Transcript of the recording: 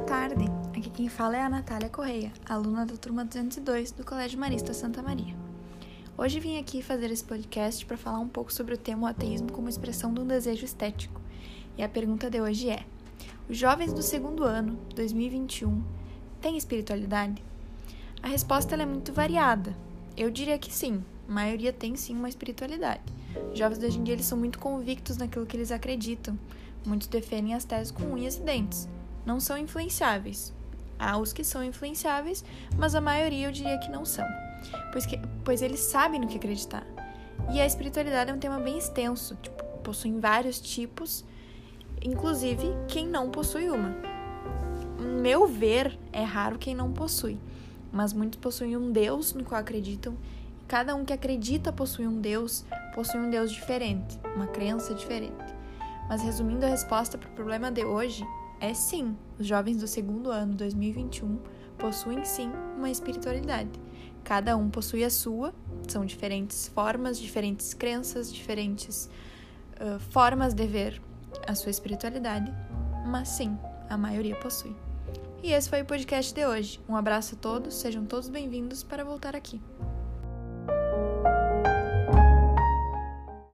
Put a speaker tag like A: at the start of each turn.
A: tarde. Aqui quem fala é a Natália Correia, aluna da turma 202 do Colégio Marista Santa Maria. Hoje vim aqui fazer esse podcast para falar um pouco sobre o tema o ateísmo como expressão de um desejo estético. E a pergunta de hoje é: os jovens do segundo ano, 2021, têm espiritualidade? A resposta é muito variada. Eu diria que sim, a maioria tem sim uma espiritualidade. Os jovens de hoje em dia eles são muito convictos naquilo que eles acreditam. Muitos defendem as teses com unhas e dentes não são influenciáveis. Há os que são influenciáveis, mas a maioria eu diria que não são, pois, que, pois eles sabem no que acreditar. E a espiritualidade é um tema bem extenso, tipo, possuem vários tipos, inclusive quem não possui uma. Meu ver, é raro quem não possui, mas muitos possuem um Deus no qual acreditam. Cada um que acredita possui um Deus, possui um Deus diferente, uma crença diferente. Mas resumindo a resposta para o problema de hoje, é sim, os jovens do segundo ano 2021 possuem sim uma espiritualidade. Cada um possui a sua, são diferentes formas, diferentes crenças, diferentes uh, formas de ver a sua espiritualidade, mas sim, a maioria possui. E esse foi o podcast de hoje. Um abraço a todos, sejam todos bem-vindos para voltar aqui.